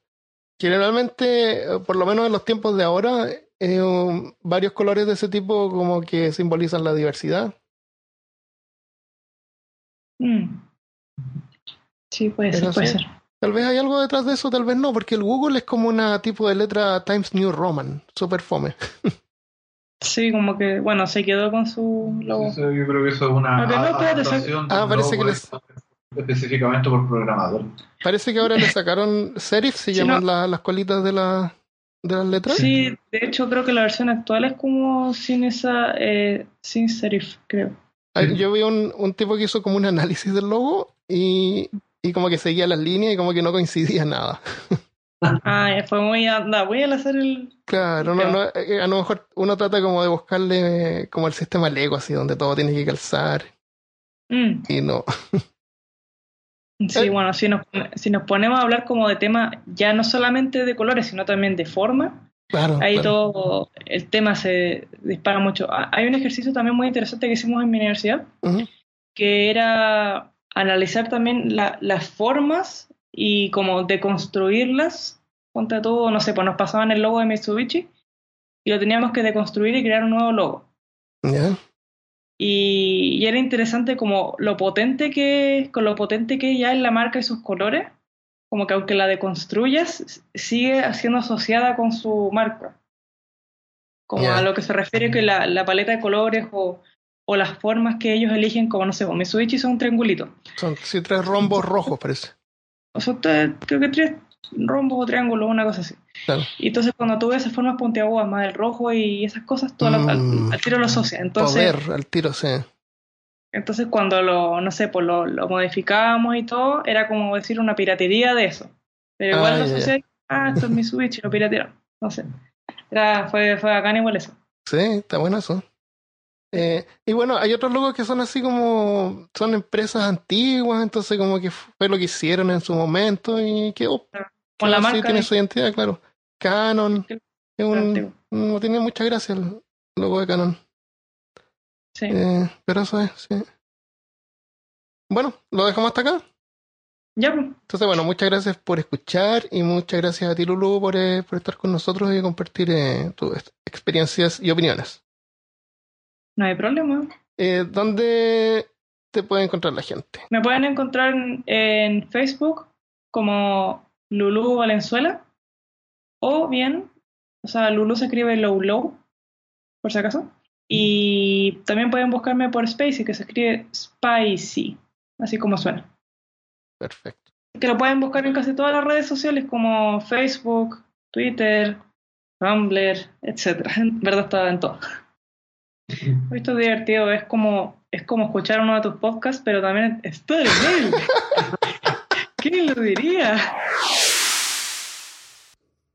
Generalmente, por lo menos en los tiempos de ahora, eh, um, varios colores de ese tipo como que simbolizan la diversidad. Mm. Sí, puede ser, puede ser. Tal vez hay algo detrás de eso, tal vez no, porque el Google es como una tipo de letra Times New Roman, super fome. Sí, como que, bueno, se quedó con su logo. Yo creo que eso es una Ok, no, espérate, adaptación Ah, parece que les- específicamente por programador. Parece que ahora le sacaron serif, se Sí, llaman no. la- las colitas de, la, de las letras. Sí, de hecho creo que la versión actual es como sin esa, eh, sin serif, creo. Yo vi un, un tipo que hizo como un análisis del logo y, y como que seguía las líneas y como que no coincidía nada. Ah, fue muy, anda, voy a hacer el... Claro, no, no, eh, a lo mejor uno trata como de buscarle eh, como el sistema Lego, así, donde todo tiene que calzar Mm, y no. sí, Eh. bueno, si nos, si nos ponemos a hablar como de temas ya no solamente de colores, sino también de forma, Claro. ahí claro. todo el tema se dispara mucho. Ah, Hay un ejercicio también muy interesante que hicimos en mi universidad, que era analizar también la- las formas y como deconstruirlas. Ponte todo, no sé, pues nos pasaban el logo de Mitsubishi y lo teníamos que deconstruir y crear un nuevo logo. Y, y era interesante como lo potente que, con lo potente que ya es la marca y sus colores, como que aunque la deconstruyas, sigue siendo asociada con su marca. Como a lo que se refiere que la, la paleta de colores o, o las formas que ellos eligen, como no sé, pues Mitsubishi son un triangulito. Son sí, tres rombos rojos, parece. O sea, te- creo que tres, rombos o triángulos, una cosa así. Claro. Y entonces cuando tú ves esas formas puntiagudas, más el rojo y esas cosas, tú al, al- Mm. al tiro lo asocias. Entonces, Poder al tiro, sí. entonces cuando lo, no sé, pues lo, lo modificábamos y todo, era como decir una piratería de eso. Pero igual Ah, lo asocié, ah, esto es mi Switch y lo piratearon. No sé. Era, fue, fue bacán igual eso. Sí, está bueno eso. Eh, y bueno, hay otros logos que son así como, son empresas antiguas, entonces como que fue lo que hicieron en su momento y quedó, Con la marca tiene de- su identidad, claro. Canon, es un, no tiene mucha gracia el logo de Canon. Sí. Eh, pero eso es, sí. Bueno, lo dejamos hasta acá. Ya, pues. Entonces, bueno, muchas gracias por escuchar y muchas gracias a ti, Lulu, por, eh, por estar con nosotros y compartir tus ex- experiencias y opiniones. No hay problema. Eh, ¿Dónde te puede encontrar la gente? Me pueden encontrar en, en Facebook como Lulu Valenzuela o bien, o sea, Lulu se escribe low low, por si acaso. Y también pueden buscarme por Spacey, que se escribe Spicy, así como suena. Perfecto. Que lo pueden buscar en casi todas las redes sociales como Facebook, Twitter, Tumblr, etc. En verdad está en todo. Esto es divertido, es como, es como escuchar uno de tus podcasts, pero también está en él. ¿Quién lo diría?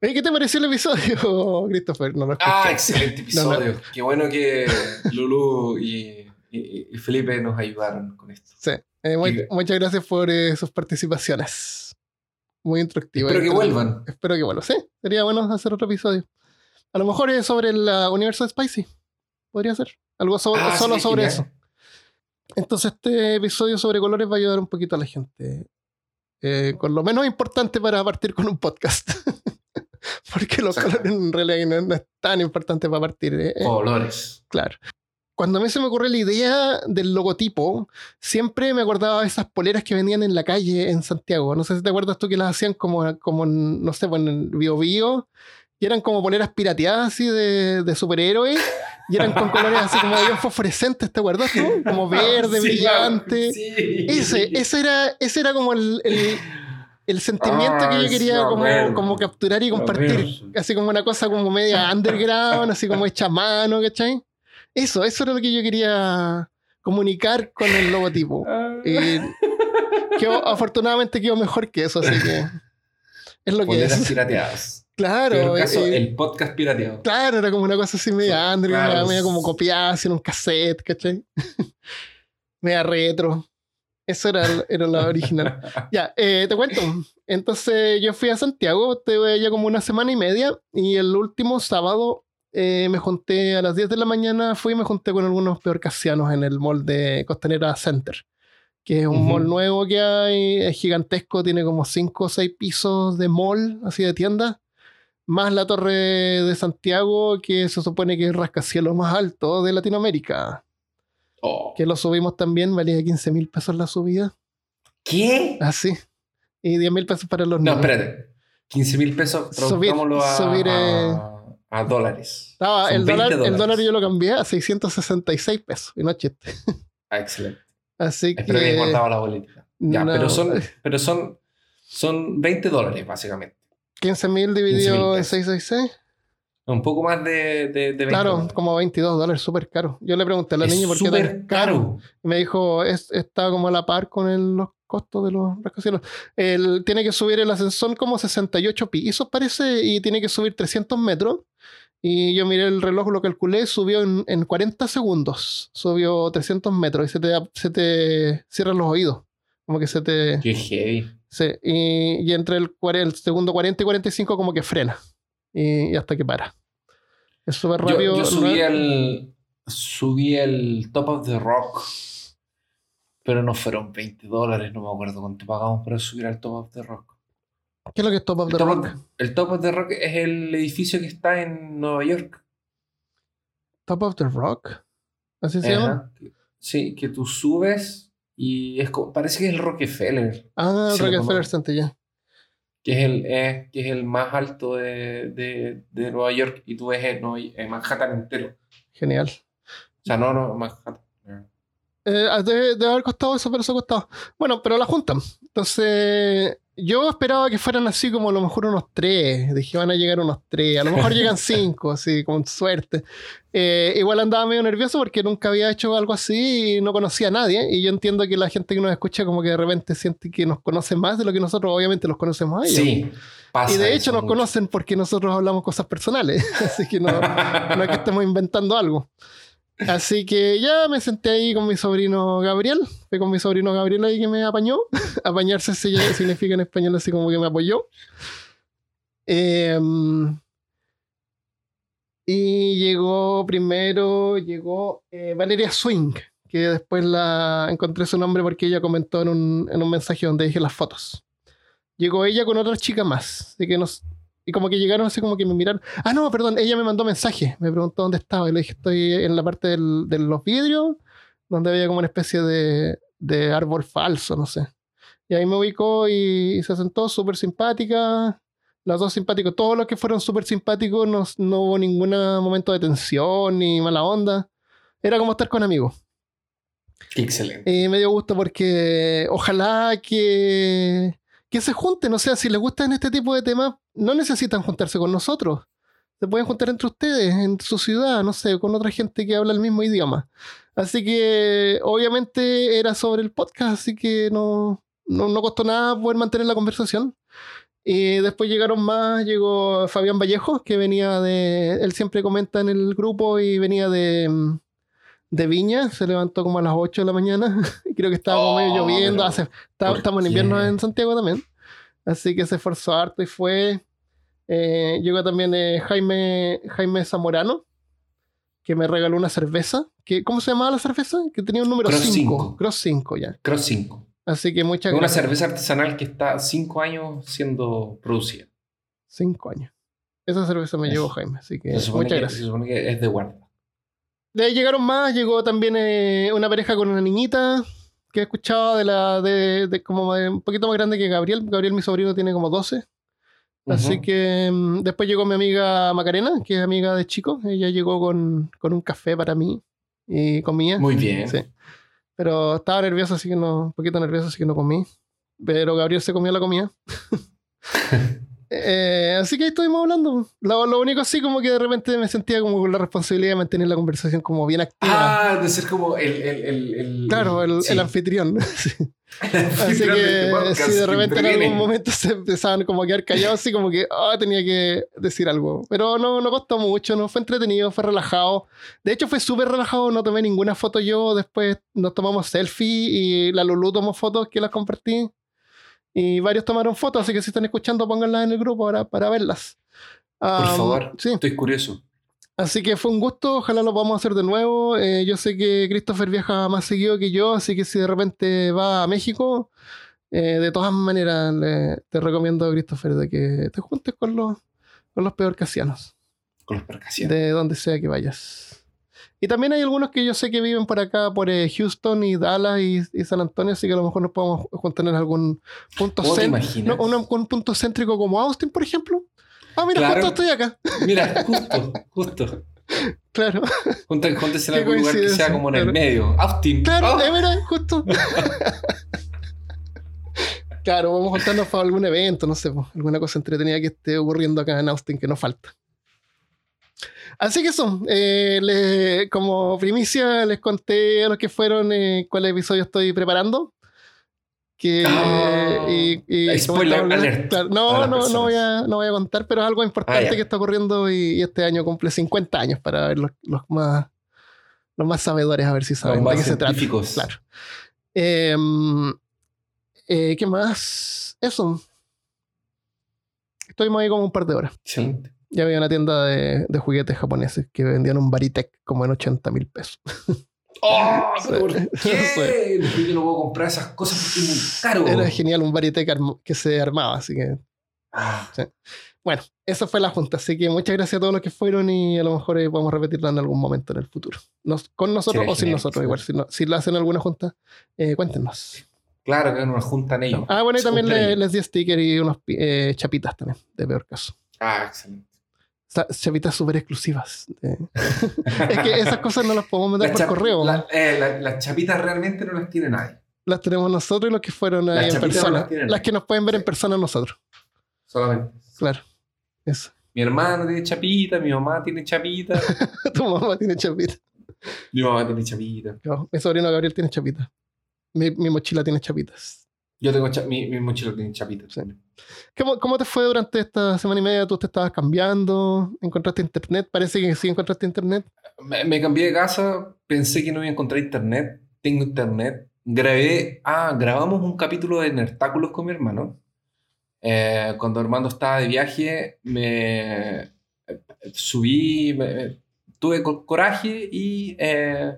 ¿Qué te pareció el episodio, Christopher? No lo escuché. Ah, excelente episodio. Qué bueno que Lulu y, y- y Felipe nos ayudaron con esto. Sí. Eh, muy- muchas gracias por eh, sus participaciones. Muy instructivo. Espero que vuelvan. Espero que vuelvan. Sí, sería bueno hacer otro episodio. A lo mejor es sobre el uh, universo de Spicy. Podría ser. Algo sobre- Ah, solo sí, sobre eso. Entonces, este episodio sobre colores va a ayudar un poquito a la gente. Eh, con lo menos importante para partir con un podcast. Porque los Exacto. colores en realidad no, es tan importante para partir. eh. Colores. Claro. Cuando a mí se me ocurrió la idea del logotipo, siempre me acordaba de esas poleras que vendían en la calle en Santiago. No sé si te acuerdas tú que las hacían como, como no sé, pues en el Bio Bio, y eran como poleras pirateadas así de, de superhéroes, y eran con colores así como bien fosforescentes, ¿te acuerdas tú? Como verde, Sí, brillante. sí. Ese, ese era, ese era como el, el, el sentimiento que yo quería como, como capturar y compartir. Así como una cosa como media underground, así como hecha a mano, ¿cachai? Eso, eso era lo que yo quería comunicar con el logotipo. Ah. Y quedó- afortunadamente quedó mejor que eso, así que es lo que Poleras es. pirateadas. Claro, Pero en caso, y- el podcast pirateado. claro, era como una cosa así media underground, Claro. media como copiada así en un cassette, ¿cachai? media retro. Eso era, era la original. Ya, eh, te cuento. Entonces yo fui a Santiago, estuve ya como una semana y media, y el último sábado eh, me junté a las 10 de la mañana, fui y me junté con algunos peorcasianos en el mall de Costanera Center, que es un Ujú. mall nuevo que hay, es gigantesco, tiene como 5 o 6 pisos de mall, así de tienda, más la torre de Santiago, que se supone que es el rascacielos más alto de Latinoamérica, Oh. que lo subimos también, valía 15 mil pesos la subida. ¿Qué? Así. y 10 mil pesos para los No, niños. espérate. 15 mil pesos, traduzcámoslo a, subir, eh, a, a dólares. Estaba- Son el, 20 dólar, el dólar yo lo cambié a 666 pesos, y no chiste. Ah, excelente. Así Espero que que. la boleta. Ya, no, pero son, pero son, son 20 dólares, básicamente. 15 mil dividido 15.000 en pesos. 666. Un poco más de, de, de 20 Claro, como 22 dólares, súper caro. Yo le pregunté a la es niña por qué tan súper caro. Y me dijo, es, está como a la par con el- los costos de los rascacielos. Él tiene que subir el ascensor como 68 pisos, parece, y tiene que subir 300 metros. Y yo miré el reloj, lo calculé, subió en, en 40 segundos. Subió 300 metros y se te, se te cierran los oídos. Como que se te... Qué heavy. Sí, y, y entre el, segundo 40 y 45 como que frena. Y, y hasta que para. Es súper rápido. yo subí ¿no? el subí el Top of the Rock, pero no fueron 20 dólares, no me acuerdo cuánto pagamos para subir al Top of the Rock. ¿Qué es lo que es Top of El the Top Rock? of, el Top of the Rock es el edificio que está en Nueva York. Top of the Rock. ¿Así se llama? Sí, que tú subes y es como- parece que es el Rockefeller, Ah, lo Rockefeller. Center, ya. que es el, eh, que es el más alto de, de, de Nueva York y tú ves en, Nueva- en Manhattan entero. Genial. O sea, no, no, Manhattan. Eh, debe, debe haber costado eso, pero eso ha costado. Bueno, pero la juntan. Entonces, yo esperaba que fueran así como a lo mejor unos tres. Dije, van a llegar unos tres. A lo mejor llegan cinco, así, con suerte. Eh, igual andaba medio nervioso porque nunca había hecho algo así y no conocía a nadie. Y yo entiendo que la gente que nos escucha como que de repente siente que nos conoce más de lo que nosotros obviamente los conocemos a ellos. Sí. Pasa Y de hecho nos mucho. conocen porque nosotros hablamos cosas personales. Así que no, no es que estemos inventando algo. Así que ya me senté ahí con mi sobrino Gabriel. Fue con mi sobrino Gabriel ahí que me apañó. Apañarse se- significa en español así como que me apoyó. Em, y llegó primero, llegó eh, Valeria Swing, que después la encontré su nombre porque ella comentó en un, en un mensaje donde dije las fotos llegó ella con otra chica más. Así que nos, y como que llegaron así como que me miraron. Ah, no, perdón, ella me mandó mensaje. Me preguntó dónde estaba. Y le dije, estoy en la parte del- de los vidrios, donde había como una especie de, de árbol falso, no sé. Y ahí me ubicó y, y se sentó súper simpática. Los dos simpáticos. Todos los que fueron súper simpáticos, no, no hubo ningún momento de tensión ni mala onda. Era como estar con amigos. Excelente. Y me dio gusto porque ojalá que, que se junten. O sea, si les gustan este tipo de temas, no necesitan juntarse con nosotros. Se pueden juntar entre ustedes, en su ciudad, no sé, con otra gente que habla el mismo idioma. Así que, obviamente, era sobre el podcast, así que no, no, no costó nada poder mantener la conversación. Y después llegaron más, llegó Fabián Vallejo, que venía de, él siempre comenta en el grupo y venía de, mm, de Viña, se levantó como a las 8 de la mañana, creo que estaba como medio Oh, lloviendo, hace, está- ¿por estamos en invierno en Santiago también, así que se esforzó harto y fue. Eh, llegó también eh, Jaime, Jaime Zamorano, que me regaló una cerveza, que, ¿cómo se llamaba la cerveza? Que tenía un número Cross 5, cinco. Cross 5 ya. Cross 5. Así que muchas Es una cerveza artesanal que está 5 años siendo producida. Cinco años. Esa cerveza me llevó Jaime, así que muchas que, gracias. se supone que es de guarda. De ahí llegaron más, llegó también eh, una pareja con una niñita que he escuchado de la de, de como de un poquito más grande que Gabriel. Gabriel, mi sobrino, tiene como 12. Así que mm, después llegó mi amiga Macarena, que es amiga de chico. Ella llegó con, con un café para mí y comía. Muy bien. Sí. Pero estaba nervioso, así que no, un poquito nervioso, así que no comí. Pero Gabriel se comió la comida. Eh, así que ahí estuvimos hablando. Lo, lo único así como que de repente me sentía como con la responsabilidad de mantener la conversación como bien activa. Ah, de ser como el. el, el, el- claro, el, sí. anfitrión. Sí. Así que este si de repente en algún momento se empezaban como a quedar callados, así como que ah, tenía que decir algo. Pero no, no costó mucho, no fue entretenido, fue relajado. De hecho, fue súper relajado, no tomé ninguna foto yo. Después nos tomamos selfie y la Lulu tomó fotos que las compartí. Y varios tomaron fotos, así que si están escuchando, pónganlas en el grupo para, para verlas. Por favor, Sí. estoy curioso. Así que fue un gusto, ojalá lo podamos hacer de nuevo. Eh, yo sé que Christopher viaja más seguido que yo, así que si de repente va a México, eh, de todas maneras le- te recomiendo, Christopher, de que te juntes con los, con los peor casianos, Con los percaciones. de donde sea que vayas. Y también hay algunos que yo sé que viven por acá, por eh, Houston y Dallas y, y San Antonio, así que a lo mejor nos podemos juntar en algún punto ¿Cómo te céntrico. No, un, un punto céntrico como Austin, por ejemplo. Ah, mira, Claro. justo estoy acá. Mira, justo, justo. Claro. Júntense en algún lugar que sea como en el medio. Austin. Claro, Oh, mira, justo. claro, vamos a juntarnos para algún evento, no sé, alguna cosa entretenida que esté ocurriendo acá en Austin que no falta. Así que eso, eh, le- como primicia les conté a los que fueron eh, cuál episodio estoy preparando. Que, Ah, y- y- spoiler alert claro, no, no, no, voy a, no voy a contar, pero es algo importante Ah, que está ocurriendo y, y este año cumple 50 años para ver los, los más los más sabedores a ver si Los saben de más qué se trata. Claro. Em, eh, ¿Qué más? Eso. Estuvimos ahí como un par de horas. Excelente. Ya había una tienda de, de juguetes japoneses que vendían un Baritec como en 80 mil pesos. ¡Oh! ¿Por Sí. qué? Yo no puedo comprar esas cosas porque es muy caro. Era genial un Baritec que se armaba, así que Ah, bueno, esa fue la junta. Así que muchas gracias a todos los que fueron y a lo mejor eh, podemos repetirla en algún momento en el futuro. Nos- con nosotros o sin genial, nosotros, igual. Si, no- si la hacen alguna junta, eh, cuéntenos. claro que nos juntan ellos. Ah, bueno, y también juntan le- ellos. les di sticker y unos eh, chapitas también, de peor caso. Ah, excelente. Chapitas súper exclusivas. eh. es que esas cosas no las podemos mandar por correo. la- eh, la- las chapitas realmente no las tiene nadie. las tenemos nosotros y los que fueron ahí en no persona. las que nos pueden ver en persona nosotros. Solamente. Claro. Eso. Mi hermano tiene chapita, mi mamá tiene chapita, tu mamá tiene chapita. mi mamá tiene chapita. No, mi sobrino Gabriel tiene chapita. Mi, mi mochila tiene chapitas. Yo tengo mi, mi mochila tiene chapita. Sí. ¿Cómo, ¿Cómo te fue durante esta semana y media? ¿Tú te estabas cambiando? ¿Encontraste internet? Parece que sí encontraste internet. Me, me cambié de casa, pensé que no iba a encontrar internet. Tengo internet. Grabé, ah, grabamos un capítulo de Nertáculos con mi hermano. Eh, cuando Armando estaba de viaje, me eh, subí, me- tuve co- coraje y eh,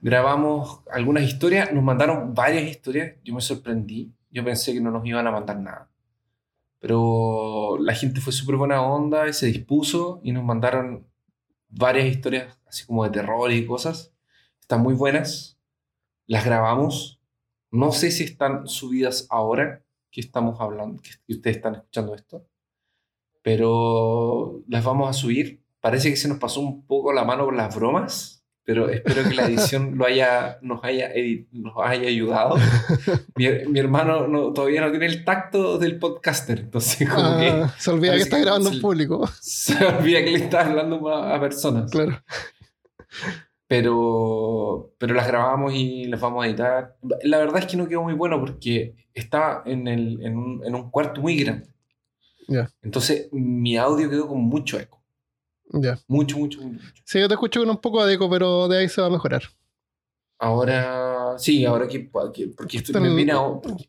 grabamos algunas historias. Nos mandaron varias historias. Yo me sorprendí. Yo pensé que no nos iban a mandar nada. Pero la gente fue súper buena onda y se dispuso y nos mandaron varias historias así como de terror y cosas. Están muy buenas. Las grabamos. No sé si están subidas ahora que estamos hablando, que ustedes están escuchando esto. Pero las vamos a subir. Parece que se nos pasó un poco la mano con las bromas, pero espero que la edición lo haya, nos, haya, nos haya ayudado. Mi, mi hermano no- todavía no tiene el tacto del podcaster, entonces como que Ah, se olvida que está que grabando en público. se olvida que le está hablando a, a personas. Claro. Pero, pero las grabamos y las vamos a editar. La verdad es que no quedó muy bueno porque estaba en, el, en, un, en un cuarto muy grande. Entonces mi audio quedó con mucho eco. Ya. Mucho, mucho, mucho. mucho. Sí, yo te escucho con un poco de eco, pero de ahí se va a mejorar. Ahora, sí, ahora que, que- porque estoy, me vine a- porque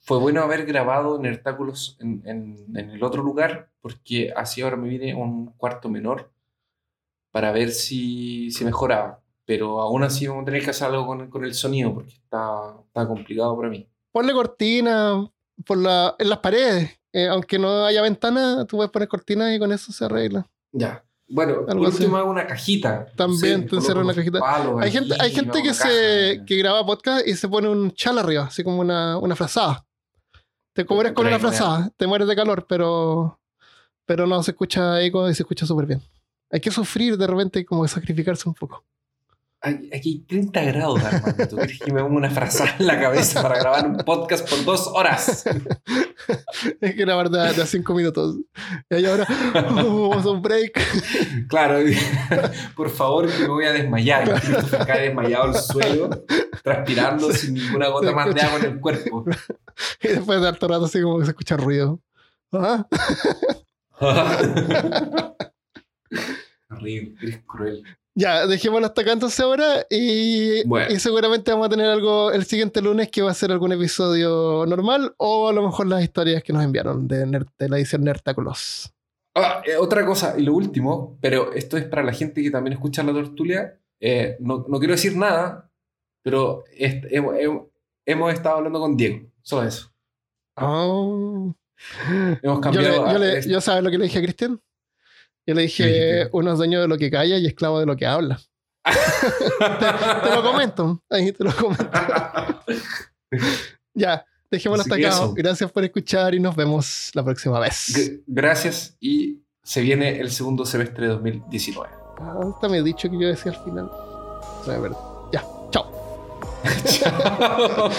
fue bueno haber grabado Nertáculos en, en, en el otro lugar, porque así ahora me vine un cuarto menor para ver si, si mejoraba. Pero aún así vamos a tener que hacer algo con, con el sonido, porque está, está complicado para mí. Ponle cortina por la, en las paredes. Eh, aunque no haya ventana, tú puedes poner cortinas y con eso se arregla. Ya. Bueno, por último hago una cajita. También te coloco una cajita. palos Hay gente, hay gente que, se, que graba podcast y se pone un chal arriba, así como una, una frazada. Te cubres con una frazada, te mueres de calor, pero, pero no se escucha eco y se escucha súper bien. Hay que sufrir de repente y como sacrificarse un poco. Aquí hay 30 grados, Armando. ¿Tú crees que me pongo una frazada en la cabeza para grabar un podcast por dos horas? Hay que grabar de, de a cinco minutos. Y ahí ahora oh, vamos a un break. Claro, por favor, que me voy a desmayar. Y Christopher cae desmayado al suelo, transpirando sin ninguna gota más de agua en el cuerpo. Y después de harto rato así como que se escucha ruido. Ah, Horrible, eres cruel. Ya, dejémoslo hasta acá entonces ahora y, Bueno. y seguramente vamos a tener algo el siguiente lunes que va a ser algún episodio normal o a lo mejor las historias que nos enviaron de, Ner- de la edición Nertáculos. Ah, eh, otra cosa, y lo último, pero esto es para la gente que también escucha la tortulia. eh, no, no quiero decir nada, pero est- hemos, hemos- hemos estado hablando con Diego. Solo eso. Oh. Hemos Yo, le, cambiado. yo, a- le- es- yo sabes lo que le dije a Cristian. Yo le ¿Qué dije, uno es dueño de lo que calla y esclavo de lo que habla. Te lo comento. Ahí te lo comento. Ya, dejémoslo hasta acá. eso. Gracias por escuchar y nos vemos la próxima vez. G- Gracias y se viene el segundo semestre de 2019. Ah, hasta me he dicho que yo decía al final. Se me perdió. Ya, chao. Chao.